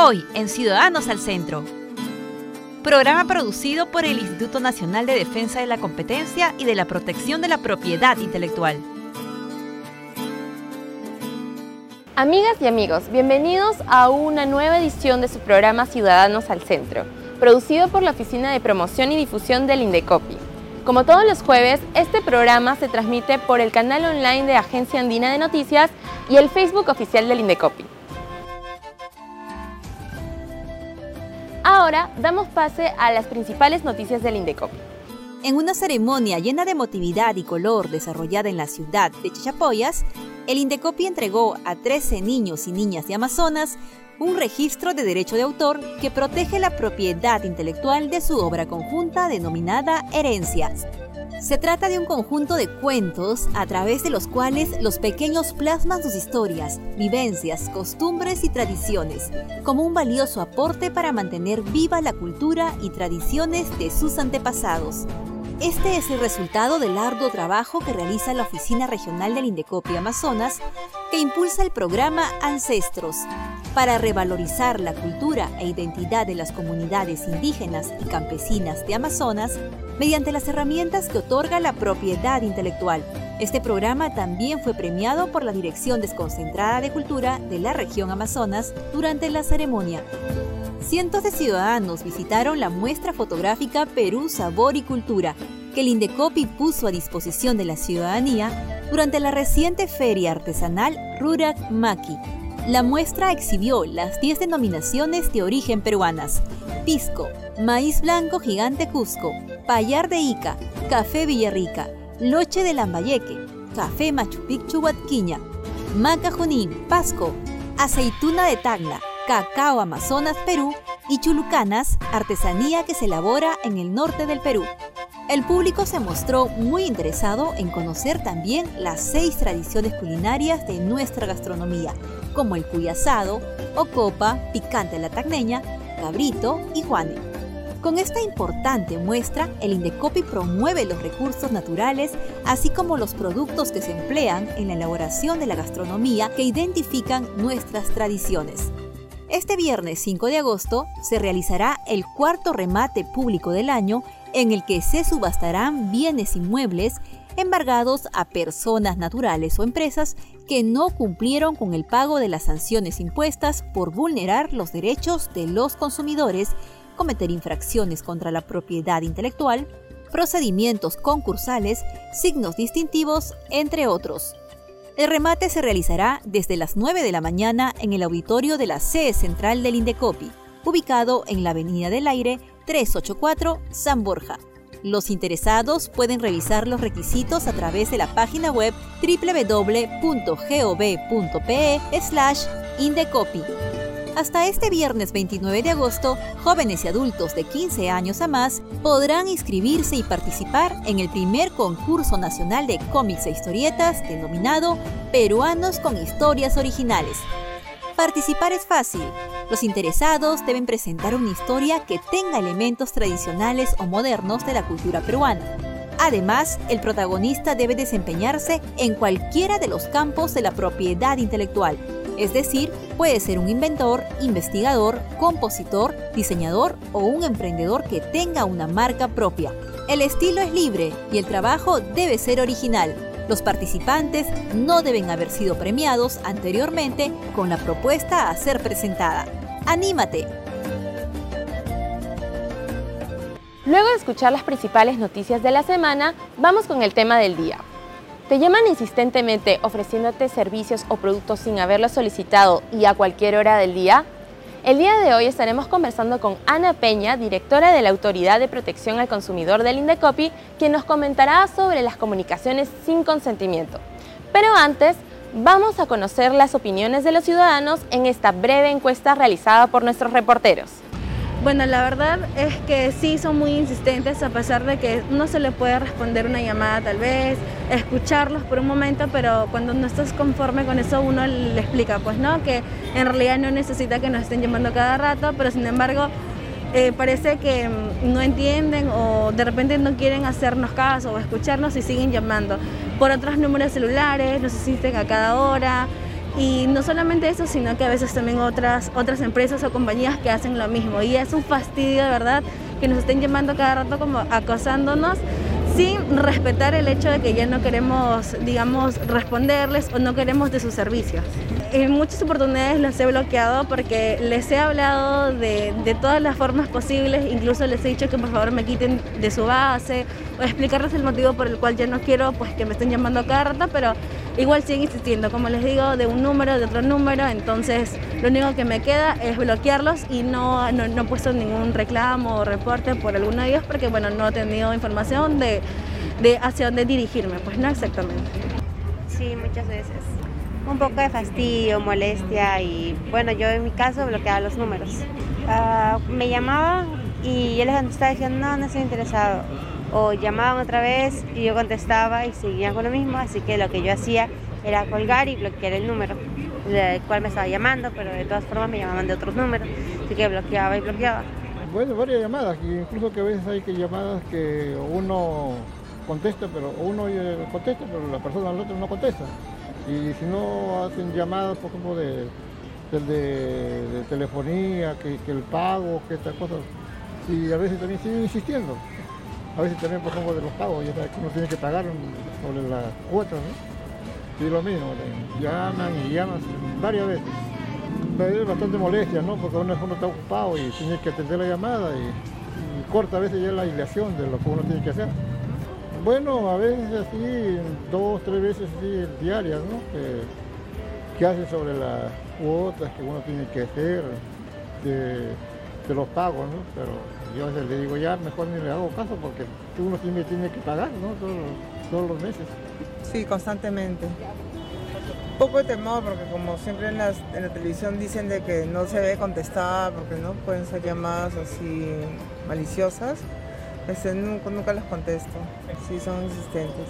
Hoy en Ciudadanos al Centro. Programa producido por el Instituto Nacional de Defensa de la Competencia y de la Protección de la Propiedad Intelectual. Amigas y amigos, bienvenidos a una nueva edición de su programa Ciudadanos al Centro, producido por la Oficina de Promoción y Difusión del Indecopi. Como todos los jueves, este programa se transmite por el canal online de Agencia Andina de Noticias y el Facebook oficial del Indecopi. Ahora damos pase a las principales noticias del Indecopi. En una ceremonia llena de emotividad y color desarrollada en la ciudad de Chichapoyas, el Indecopi entregó a 13 niños y niñas de Amazonas un registro de derecho de autor que protege la propiedad intelectual de su obra conjunta denominada Herencias. Se trata de un conjunto de cuentos a través de los cuales los pequeños plasman sus historias, vivencias, costumbres y tradiciones, como un valioso aporte para mantener viva la cultura y tradiciones de sus antepasados. Este es el resultado del arduo trabajo que realiza la Oficina Regional del Indecopi Amazonas, que impulsa el programa Ancestros, para revalorizar la cultura e identidad de las comunidades indígenas y campesinas de Amazonas mediante las herramientas que otorga la propiedad intelectual. Este programa también fue premiado por la Dirección Desconcentrada de Cultura de la región Amazonas durante la ceremonia. Cientos de ciudadanos visitaron la muestra fotográfica Perú, Sabor y Cultura, que el Indecopi puso a disposición de la ciudadanía durante la reciente feria artesanal Rurak Maki. La muestra exhibió las 10 denominaciones de origen peruanas: pisco, maíz blanco gigante Cusco, payar de Ica, café Villarrica, loche de Lambayeque, café Machu Picchu Huatquiña, maca Junín, Pasco, aceituna de Tacna, cacao Amazonas Perú y chulucanas, artesanía que se elabora en el norte del Perú. El público se mostró muy interesado en conocer también las seis tradiciones culinarias de nuestra gastronomía, como el cuy asado, ocopa, picante la tacneña, cabrito y juane. Con esta importante muestra, el Indecopi promueve los recursos naturales, así como los productos que se emplean en la elaboración de la gastronomía que identifican nuestras tradiciones. Este viernes 5 de agosto se realizará el cuarto remate público del año en el que se subastarán bienes inmuebles embargados a personas naturales o empresas que no cumplieron con el pago de las sanciones impuestas por vulnerar los derechos de los consumidores, cometer infracciones contra la propiedad intelectual, procedimientos concursales, signos distintivos, entre otros. El remate se realizará desde las 9 de la mañana en el auditorio de la sede central del Indecopi, ubicado en la Avenida del Aire 384 San Borja. Los interesados pueden revisar los requisitos a través de la página web www.gov.pe/indecopi. Hasta este viernes 29 de agosto, jóvenes y adultos de 15 años a más podrán inscribirse y participar en el primer concurso nacional de cómics e historietas denominado Peruanos con Historias Originales. Participar es fácil. Los interesados deben presentar una historia que tenga elementos tradicionales o modernos de la cultura peruana. Además, el protagonista debe desempeñarse en cualquiera de los campos de la propiedad intelectual, es decir, puede ser un inventor, investigador, compositor, diseñador o un emprendedor que tenga una marca propia. El estilo es libre y el trabajo debe ser original. Los participantes no deben haber sido premiados anteriormente con la propuesta a ser presentada. ¡Anímate! Luego de escuchar las principales noticias de la semana, vamos con el tema del día. ¿Te llaman insistentemente ofreciéndote servicios o productos sin haberlo solicitado y a cualquier hora del día? El día de hoy estaremos conversando con Ana Peña, directora de la Autoridad de Protección al Consumidor del Indecopi, quien nos comentará sobre las comunicaciones sin consentimiento. Pero antes, vamos a conocer las opiniones de los ciudadanos en esta breve encuesta realizada por nuestros reporteros. Bueno, la verdad es que sí son muy insistentes a pesar de que no se le puede responder una llamada tal vez, escucharlos por un momento, pero cuando no estás conforme con eso uno le explica, pues no, que en realidad no necesita que nos estén llamando cada rato, pero sin embargo eh, parece que mm, no entienden o de repente no quieren hacernos caso o escucharnos y siguen llamando. Por otros números celulares, nos asisten a cada hora Y no solamente eso, sino que a veces también otras, otras empresas o compañías que hacen lo mismo. Y es un fastidio, de verdad, que nos estén llamando cada rato como acosándonos sin respetar el hecho de que ya no queremos, digamos, responderles o no queremos de sus servicios. En muchas oportunidades los he bloqueado porque les he hablado de, de, todas las formas posibles, incluso les he dicho que por favor me quiten de su base o explicarles el motivo por el cual ya no quiero pues que me estén llamando a carta, pero igual siguen insistiendo, como les digo, de un número, de otro número, entonces lo único que me queda es bloquearlos y no, no, he puesto ningún reclamo o reporte por alguno de ellos porque bueno, no he tenido información de, de hacia dónde dirigirme, pues no exactamente. Sí, muchas veces. Un poco de fastidio, molestia y bueno, yo en mi caso bloqueaba los números. Uh, me llamaban y yo les contestaba diciendo no, no estoy interesado o llamaban otra vez y yo contestaba y seguían con lo mismo, así que lo que yo hacía era colgar y bloquear el número del cual me estaba llamando, pero de todas formas me llamaban de otros números, así que bloqueaba y bloqueaba. Bueno, varias llamadas, incluso que a veces hay que llamadas que uno contesta, pero uno contesta, pero la persona al otro no contesta. Y si no hacen llamadas, por ejemplo, de, de, telefonía, que, que, el pago, que estas cosas, y a veces también siguen insistiendo a veces también por ejemplo de los pagos, ya sabes que uno tiene que pagar sobre las cuotas, ¿no? Y lo mismo, llaman y llaman varias veces. Pero es bastante molestia, ¿no? Porque uno, uno está ocupado y tiene que atender la llamada y, corta a veces ya la aislación de lo que uno tiene que hacer. Bueno, a veces así, dos, tres veces así diarias, ¿no? Que, que hacen sobre las cuotas que uno tiene que hacer, de, de los pagos, ¿no? Pero yo le digo, ya mejor ni le hago caso porque uno tiene, tiene que pagar, ¿no? Todos, los meses. Sí, constantemente. Poco de temor porque como siempre en, la televisión dicen de que no se debe contestar porque no pueden ser llamadas así maliciosas, este, nunca, nunca las contesto, sí son insistentes.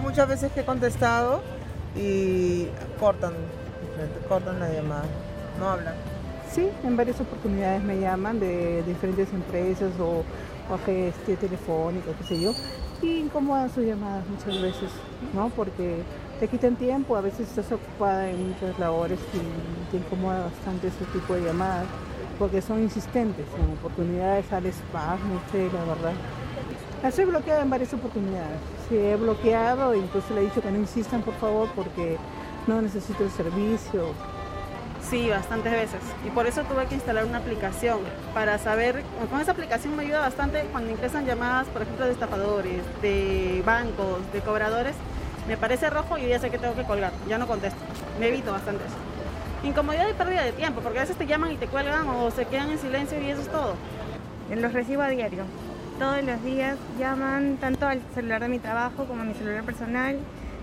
muchas veces que he contestado y cortan, cortan la llamada, no hablan. Sí, en varias oportunidades me llaman de diferentes empresas o, o agencias telefónicas, qué sé yo, y incomodan sus llamadas muchas veces, ¿no? Porque te quitan tiempo, a veces estás ocupada en muchas labores y te incomoda bastante ese tipo de llamadas, porque son insistentes, en oportunidades sales paz, no sé, la verdad. Las he bloqueado en varias oportunidades, sí, he bloqueado, incluso le he dicho que no insistan por favor porque no necesito el servicio, Sí, bastantes veces. Y por eso tuve que instalar una aplicación para saber, con esa aplicación me ayuda bastante cuando ingresan llamadas, por ejemplo, de estafadores, de bancos, de cobradores. Me parece rojo y ya sé que tengo que colgar, ya no contesto. Me evito bastante eso. Incomodidad y pérdida de tiempo, porque a veces te llaman y te cuelgan o se quedan en silencio y eso es todo. Los recibo a diario. Todos los días llaman tanto al celular de mi trabajo como a mi celular personal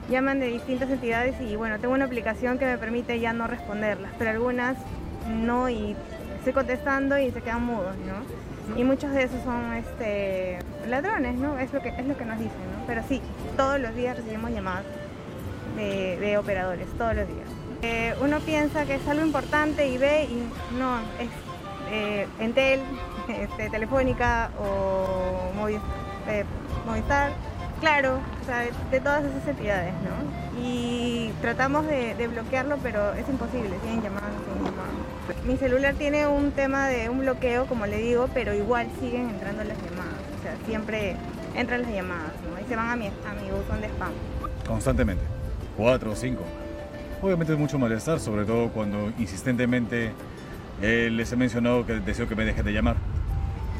llaman de distintas entidades y bueno, tengo una aplicación que me permite ya no responderlas, pero algunas no y estoy contestando y se quedan mudos, ¿no? Y muchos de esos son este, ladrones, ¿no? Es lo, que, es lo que nos dicen, ¿no? Pero sí, todos los días recibimos llamadas de, operadores, todos los días. Eh, uno piensa que es algo importante y ve y no, es eh, Entel, este, Telefónica o eh, Movistar Claro, o sea, de, todas esas entidades, ¿no? Y tratamos de, bloquearlo, pero es imposible, siguen llamando, siguen llamando. Mi celular tiene un tema de un bloqueo, como le digo, pero igual siguen entrando las llamadas, o sea, siempre entran las llamadas, ¿no? Y se van a mi, a mi buzón de spam. Constantemente, cuatro o cinco. Obviamente es mucho malestar, sobre todo cuando insistentemente eh, les he mencionado que deseo que me dejen de llamar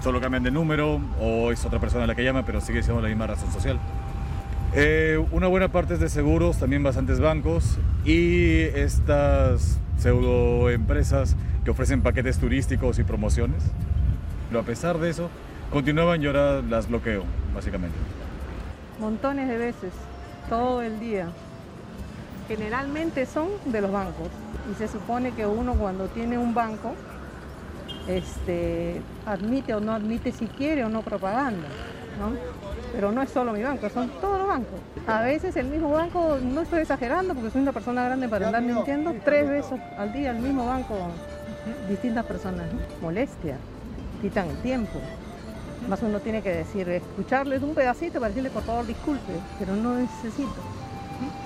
solo cambian de número o es otra persona la que llama, pero sigue siendo la misma razón social. Eh, una buena parte es de seguros, también bastantes bancos y estas pseudo empresas que ofrecen paquetes turísticos y promociones. Pero a pesar de eso, continuaban y ahora las bloqueo, básicamente. Montones de veces, todo el día. Generalmente son de los bancos y se supone que uno cuando tiene un banco este, admite o no admite si quiere o no propaganda, ¿no? Pero no es solo mi banco, son todos los bancos. A veces el mismo banco, no estoy exagerando porque soy una persona grande para andar mintiendo, tres veces al día el mismo banco, distintas personas. Molestia, quitan el tiempo. Más uno tiene que decir, escucharles un pedacito para decirle por favor disculpe, pero no necesito.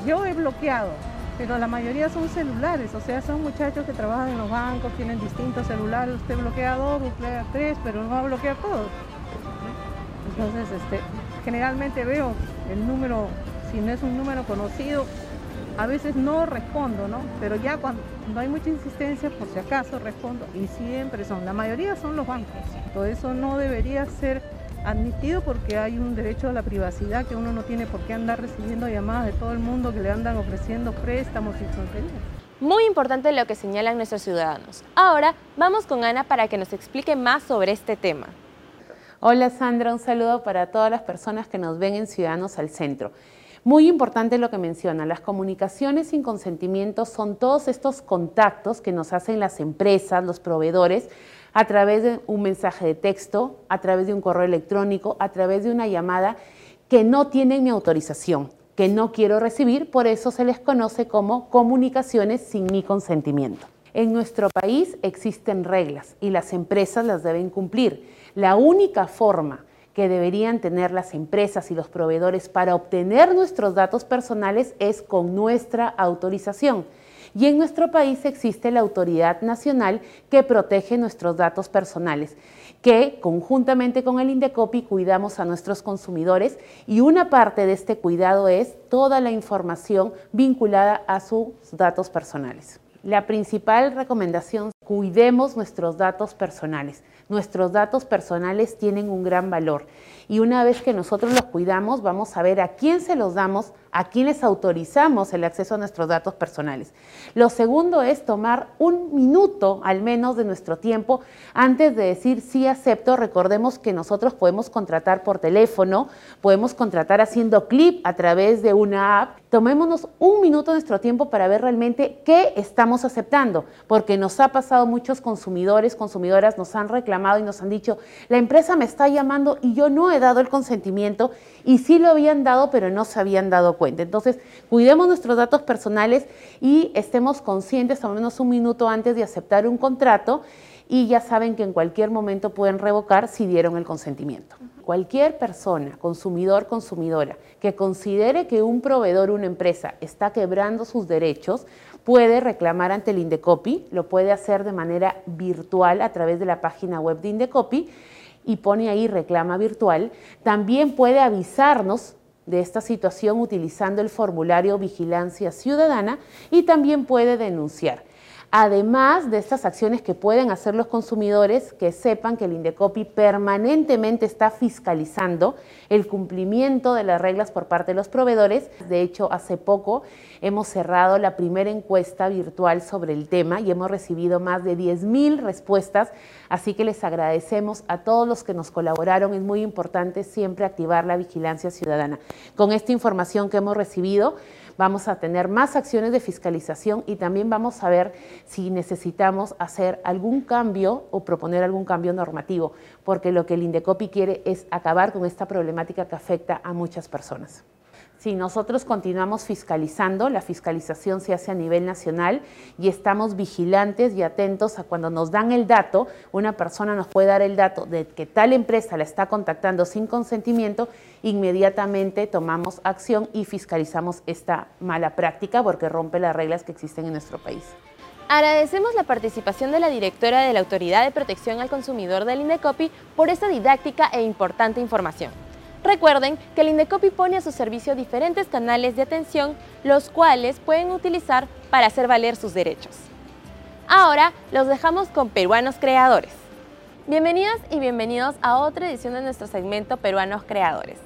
Yo he bloqueado pero la mayoría son celulares, o sea, son muchachos que trabajan en los bancos, tienen distintos celulares, usted bloquea dos, bloquea tres, pero no va a bloquear todos. Entonces, este, generalmente veo el número, si no es un número conocido, a veces no respondo, ¿no? Pero ya cuando no hay mucha insistencia, por si acaso respondo, y siempre son, la mayoría son los bancos. Todo eso no debería ser admitido porque hay un derecho a la privacidad que uno no tiene por qué andar recibiendo llamadas de todo el mundo que le andan ofreciendo préstamos y tonterías. Muy importante lo que señalan nuestros ciudadanos. Ahora vamos con Ana para que nos explique más sobre este tema. Hola Sandra, un saludo para todas las personas que nos ven en Ciudadanos al Centro. Muy importante lo que menciona, las comunicaciones sin consentimiento son todos estos contactos que nos hacen las empresas, los proveedores, a través de un mensaje de texto, a través de un correo electrónico, a través de una llamada que no tienen mi autorización, que no quiero recibir, por eso se les conoce como comunicaciones sin mi consentimiento. En nuestro país existen reglas y las empresas las deben cumplir. La única forma que deberían tener las empresas y los proveedores para obtener nuestros datos personales es con nuestra autorización y en nuestro país existe la Autoridad Nacional que protege nuestros datos personales, que conjuntamente con el Indecopi cuidamos a nuestros consumidores y una parte de este cuidado es toda la información vinculada a sus datos personales. La principal recomendación, cuidemos nuestros datos personales. Nuestros datos personales tienen un gran valor y una vez que nosotros los cuidamos, vamos a ver a quién se los damos, a quién les autorizamos el acceso a nuestros datos personales. Lo segundo es tomar un minuto al menos de nuestro tiempo antes de decir sí acepto. Recordemos que nosotros podemos contratar por teléfono, podemos contratar haciendo clip a través de una app. Tomémonos un minuto de nuestro tiempo para ver realmente qué estamos aceptando, porque nos ha pasado muchos consumidores, consumidoras nos han reclamado y nos han dicho, la empresa me está llamando y yo no he dado el consentimiento y sí lo habían dado, pero no se habían dado cuenta. Entonces, cuidemos nuestros datos personales y estemos conscientes, al menos un minuto antes de aceptar un contrato y ya saben que en cualquier momento pueden revocar si dieron el consentimiento. Cualquier persona, consumidor, consumidora, que considere que un proveedor, una empresa, está quebrando sus derechos, puede reclamar ante el Indecopi, lo puede hacer de manera virtual a través de la página web de Indecopi y pone ahí reclama virtual. También puede avisarnos de esta situación utilizando el formulario Vigilancia Ciudadana y también puede denunciar. Además de estas acciones que pueden hacer los consumidores, que sepan que el Indecopi permanentemente está fiscalizando el cumplimiento de las reglas por parte de los proveedores. De hecho, hace poco hemos cerrado la primera encuesta virtual sobre el tema y hemos recibido más de 10.000 respuestas, así que les agradecemos a todos los que nos colaboraron. Es muy importante siempre activar la vigilancia ciudadana. Con esta información que hemos recibido, vamos a tener más acciones de fiscalización y también vamos a ver si necesitamos hacer algún cambio o proponer algún cambio normativo, porque lo que el Indecopi quiere es acabar con esta problemática que afecta a muchas personas. Si nosotros continuamos fiscalizando, la fiscalización se hace a nivel nacional y estamos vigilantes y atentos a cuando nos dan el dato, una persona nos puede dar el dato de que tal empresa la está contactando sin consentimiento, inmediatamente tomamos acción y fiscalizamos esta mala práctica porque rompe las reglas que existen en nuestro país. Agradecemos la participación de la directora de la Autoridad de Protección al Consumidor del INDECOPI por esta didáctica e importante información. Recuerden que el Indecopi pone a su servicio diferentes canales de atención, los cuales pueden utilizar para hacer valer sus derechos. Ahora los dejamos con peruanos creadores. Bienvenidas y bienvenidos a otra edición de nuestro segmento Peruanos Creadores,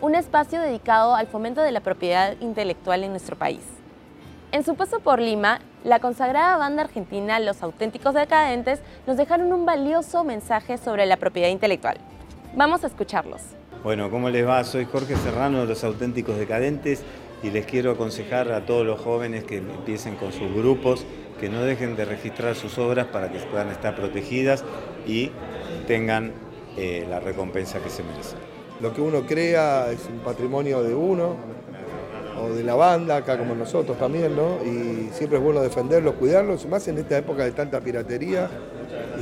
un espacio dedicado al fomento de la propiedad intelectual en nuestro país. En su paso por Lima, la consagrada banda argentina Los Auténticos Decadentes nos dejaron un valioso mensaje sobre la propiedad intelectual. Vamos a escucharlos. Bueno, ¿cómo les va? Soy Jorge Serrano de Los Auténticos Decadentes y les quiero aconsejar a todos los jóvenes que empiecen con sus grupos, que no dejen de registrar sus obras para que puedan estar protegidas y tengan eh, la recompensa que se merecen. Lo que uno crea es un patrimonio de uno o de la banda, acá como nosotros también, ¿no? Y siempre es bueno defenderlos, cuidarlos, más en esta época de tanta piratería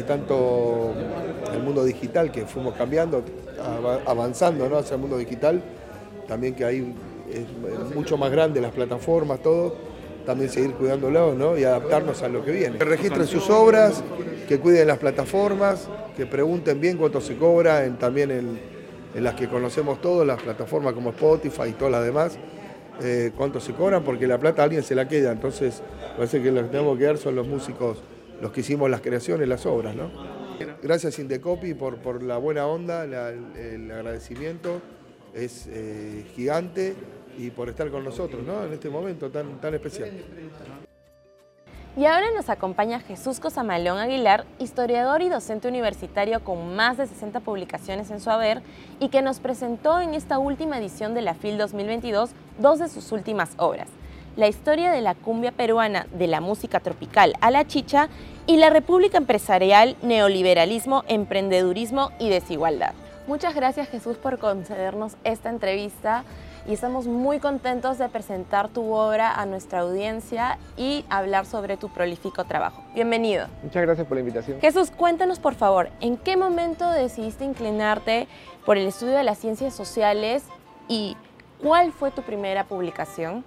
y tanto el mundo digital que fuimos cambiando, avanzando hacia el mundo digital, también que hay es mucho más grande las plataformas, todo, también seguir cuidándolo ¿no? y adaptarnos a lo que viene. Que registren sus obras, que cuiden las plataformas, que pregunten bien cuánto se cobra en, también en, las que conocemos todos, las plataformas como Spotify y todas las demás, eh, cuánto se cobran, porque la plata alguien se la queda, entonces parece que lo que tenemos que dar son los músicos, los que hicimos las creaciones, las obras. ¿no? Gracias Indecopi por, por la buena onda, el, agradecimiento es eh, gigante y por estar con nosotros ¿no? en este momento tan, tan especial. Y ahora nos acompaña Jesús Cosamalón Aguilar, historiador y docente universitario con más de 60 publicaciones en su haber y que nos presentó en esta última edición de la FIL 2022 dos de sus últimas obras, la historia de la cumbia peruana de la música tropical a la chicha y la República Empresarial, Neoliberalismo, Emprendedurismo y Desigualdad. Muchas gracias Jesús por concedernos esta entrevista y estamos muy contentos de presentar tu obra a nuestra audiencia y hablar sobre tu prolífico trabajo. Bienvenido. Muchas gracias por la invitación. Jesús, cuéntanos por favor, ¿en qué momento decidiste inclinarte por el estudio de las ciencias sociales y cuál fue tu primera publicación?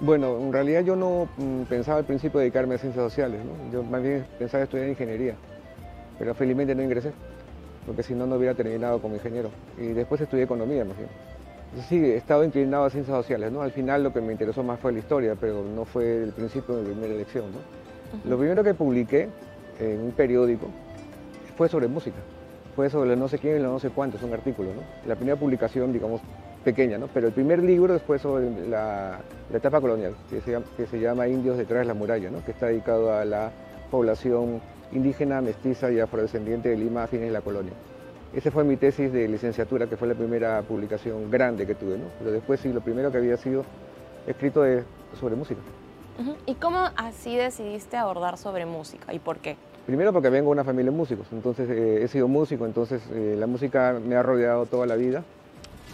Bueno, en realidad yo no mm, pensaba al principio dedicarme a ciencias sociales, ¿no? yo más bien pensaba estudiar ingeniería, pero felizmente no ingresé, porque si no, no hubiera terminado como ingeniero. Y después estudié economía, más bien. Sí, he estado inclinado a ciencias sociales, ¿no? Al final lo que me interesó más fue la historia, pero no fue el principio de mi primera elección, ¿no? Uh -huh. Lo primero que publiqué en un periódico fue sobre música. Fue sobre no sé quién y no sé cuánto, es un artículo, ¿no? La primera publicación, digamos, pequeña, ¿no? Pero el primer libro fue sobre la, la etapa colonial, que se, llama, que se llama Indios detrás de la muralla, ¿no? Que está dedicado a la población indígena, mestiza y afrodescendiente de Lima a fines de la colonia. Esa fue mi tesis de licenciatura, que fue la primera publicación grande que tuve, ¿no? Pero después sí, lo primero que había sido escrito es sobre música. ¿Y cómo así decidiste abordar sobre música y por qué? Primero porque vengo de una familia de músicos, entonces eh, he sido músico, entonces eh, la música me ha rodeado toda la vida.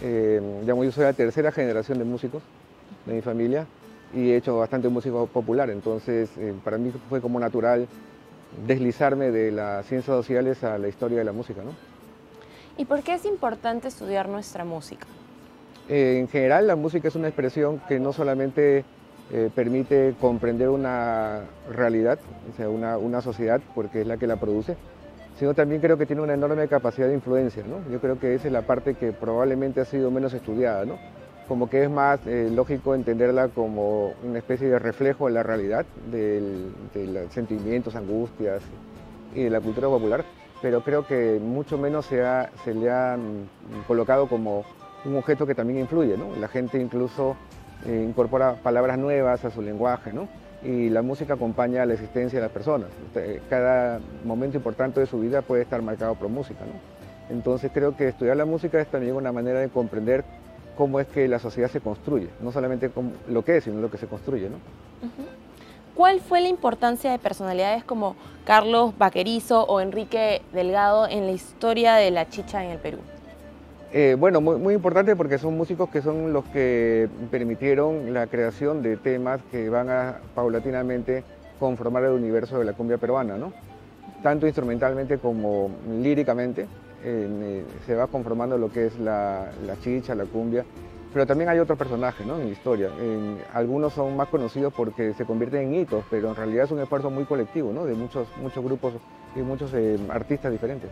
Eh, digamos, yo soy la tercera generación de músicos de mi familia y he hecho bastante música popular, entonces eh, para mí fue como natural deslizarme de las ciencias sociales a la historia de la música, ¿no? ¿Y por qué es importante estudiar nuestra música? Eh, en general, la música es una expresión que no solamente eh, permite comprender una realidad, o sea, una, una, sociedad, porque es la que la produce, sino también creo que tiene una enorme capacidad de influencia. ¿no? Yo creo que esa es la parte que probablemente ha sido menos estudiada. ¿no? Como que es más eh, lógico entenderla como una especie de reflejo de la realidad, de los sentimientos, angustias y de la cultura popular pero creo que mucho menos se, le ha colocado como un objeto que también influye. La gente incluso eh, incorpora palabras nuevas a su lenguaje, ¿no? Y la música acompaña a la existencia de las personas. Cada momento importante de su vida puede estar marcado por música, ¿no? Entonces creo que estudiar la música es también una manera de comprender cómo es que la sociedad se construye, no solamente lo que es, sino lo que se construye, ¿no? ¿Cuál fue la importancia de personalidades como Carlos Vaquerizo o Enrique Delgado en la historia de la chicha en el Perú? Eh, bueno, muy, importante porque son músicos que son los que permitieron la creación de temas que van a paulatinamente conformar el universo de la cumbia peruana, ¿no? Tanto instrumentalmente como líricamente eh, se va conformando lo que es la, chicha, la cumbia, pero también hay otros personajes ¿no? en la historia. En, algunos son más conocidos porque se convierten en hitos, pero en realidad es un esfuerzo muy colectivo ¿no? de muchos, muchos grupos y muchos eh, artistas diferentes.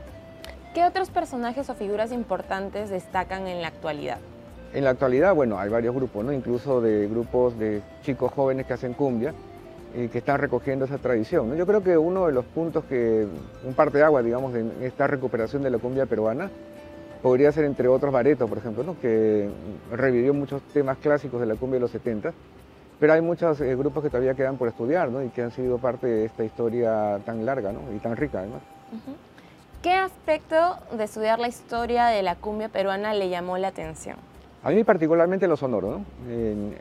¿Qué otros personajes o figuras importantes destacan en la actualidad? En la actualidad, bueno, hay varios grupos, ¿no? incluso de grupos de chicos jóvenes que hacen cumbia y que están recogiendo esa tradición. ¿no? Yo creo que uno de los puntos que, un parte de agua, digamos, en esta recuperación de la cumbia peruana podría ser entre otros Bareto, por ejemplo, ¿no? que revivió muchos temas clásicos de la cumbia de los 70, pero hay muchos eh, grupos que todavía quedan por estudiar ¿no? y que han sido parte de esta historia tan larga ¿no? y tan rica además. Uh -huh. ¿Qué aspecto de estudiar la historia de la cumbia peruana le llamó la atención? A mí particularmente lo sonoro, ¿no?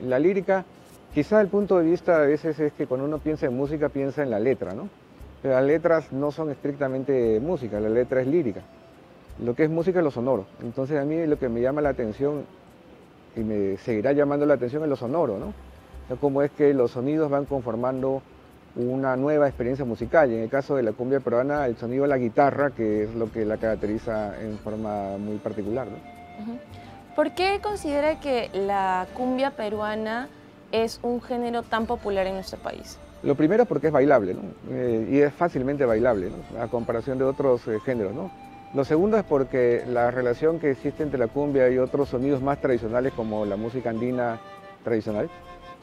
La lírica, quizá el punto de vista a veces es que cuando uno piensa en música piensa en la letra, ¿no? Pero las letras no son estrictamente música, la letra es lírica lo que es música es lo sonoro. Entonces a mí lo que me llama la atención y me seguirá llamando la atención es lo sonoro, ¿no? O cómo es que los sonidos van conformando una nueva experiencia musical. Y en el caso de la cumbia peruana, el sonido de la guitarra, que es lo que la caracteriza en forma muy particular, ¿no? ¿Por qué considera que la cumbia peruana es un género tan popular en nuestro país? Lo primero porque es bailable, ¿no? Eh, y es fácilmente bailable, ¿no? a comparación de otros eh, géneros. ¿no? Lo segundo es porque la relación que existe entre la cumbia y otros sonidos más tradicionales como la música andina tradicional,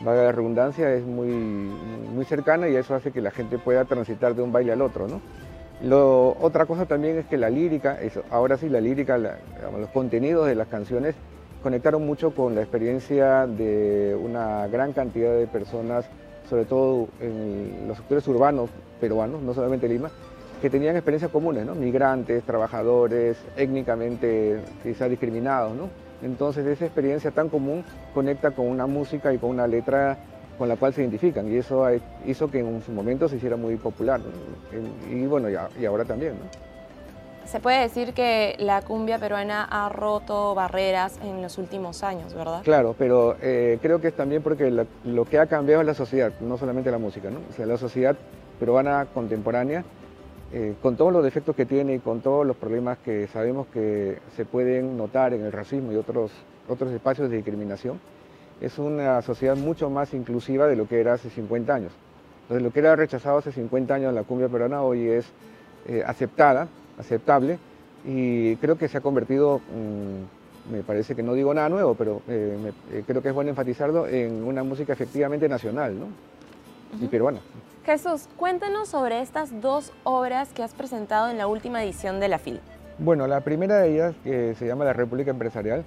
valga la redundancia, es muy, muy cercana y eso hace que la gente pueda transitar de un baile al otro. ¿no? Lo, otra cosa también es que la lírica, eso, ahora sí la lírica, los contenidos de las canciones conectaron mucho con la experiencia de una gran cantidad de personas, sobre todo en los sectores urbanos peruanos, no solamente Lima, que tenían experiencias comunes, ¿no? migrantes, trabajadores, étnicamente quizás discriminados. ¿no? Entonces esa experiencia tan común conecta con una música y con una letra con la cual se identifican y eso hizo que en su momento se hiciera muy popular y, bueno, y, ahora también. Se puede decir que la cumbia peruana ha roto barreras en los últimos años, ¿verdad? Claro, pero eh, creo que es también porque lo que ha cambiado es la sociedad, no solamente la música, ¿no? O sea, la sociedad peruana contemporánea, eh, con todos los defectos que tiene y con todos los problemas que sabemos que se pueden notar en el racismo y otros, otros espacios de discriminación, es una sociedad mucho más inclusiva de lo que era hace 50 años. Entonces, lo que era rechazado hace 50 años en la cumbia peruana hoy es eh, aceptada, aceptable, y creo que se ha convertido, mm, me parece que no digo nada nuevo, pero eh, creo que es bueno enfatizarlo, en una música efectivamente nacional ¿no? y peruana. Jesús, cuéntanos sobre estas dos obras que has presentado en la última edición de la FIL. Bueno, la primera de ellas, que se llama La República Empresarial,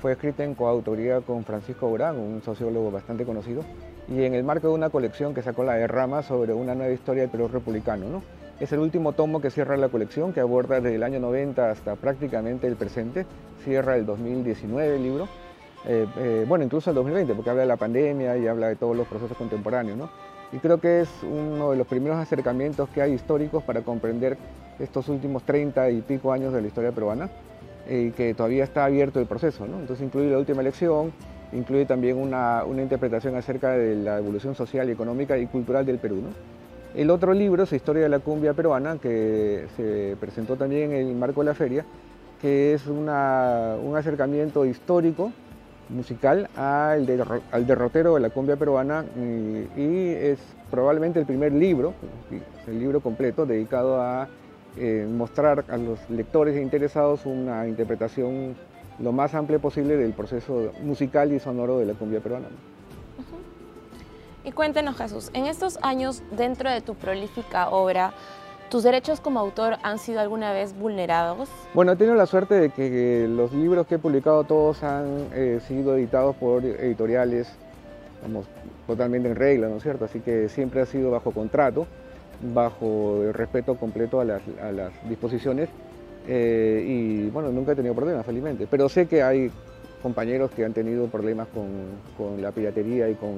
fue escrita en coautoría con Francisco Urán, un sociólogo bastante conocido, y en el marco de una colección que sacó la Derrama sobre una nueva historia del Perú republicano. ¿no? Es el último tomo que cierra la colección, que aborda desde el año 90 hasta prácticamente el presente, cierra el 2019 el libro, eh, eh, bueno, incluso el 2020, porque habla de la pandemia y habla de todos los procesos contemporáneos. ¿no? Y creo que es uno de los primeros acercamientos que hay históricos para comprender estos últimos 30 y pico años de la historia peruana y que todavía está abierto el proceso. ¿no? Entonces incluye la última elección, incluye también una, una, interpretación acerca de la evolución social, económica y cultural del Perú. El otro libro es Historia de la cumbia peruana, que se presentó también en el marco de la feria, que es una, un acercamiento histórico, musical, al, derrotero de la cumbia peruana y, y es probablemente el primer libro, el libro completo dedicado a eh, mostrar a los lectores e interesados una interpretación lo más amplia posible del proceso musical y sonoro de la cumbia peruana. Y cuéntenos Jesús, en estos años dentro de tu prolífica obra, ¿tus derechos como autor han sido alguna vez vulnerados? Bueno, he tenido la suerte de que los libros que he publicado todos han eh, sido editados por editoriales, vamos, totalmente en regla, ¿no es cierto? Así que siempre ha sido bajo contrato bajo el respeto completo a las, disposiciones eh, y bueno, nunca he tenido problemas, felizmente, pero sé que hay compañeros que han tenido problemas con, la piratería y con,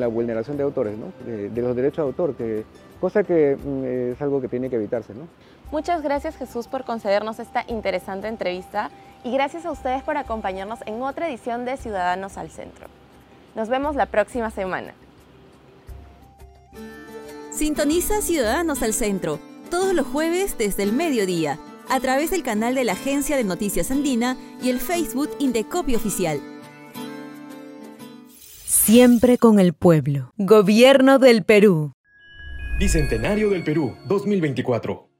la vulneración de autores, de, los derechos de autor, que, cosa que mm, es algo que tiene que evitarse. ¿no? Muchas gracias Jesús por concedernos esta interesante entrevista y gracias a ustedes por acompañarnos en otra edición de Ciudadanos al Centro. Nos vemos la próxima semana. Sintoniza Ciudadanos al Centro todos los jueves desde el mediodía a través del canal de la Agencia de Noticias Andina y el Facebook Indecopio Oficial. Siempre con el pueblo. Gobierno del Perú. Bicentenario del Perú 2024.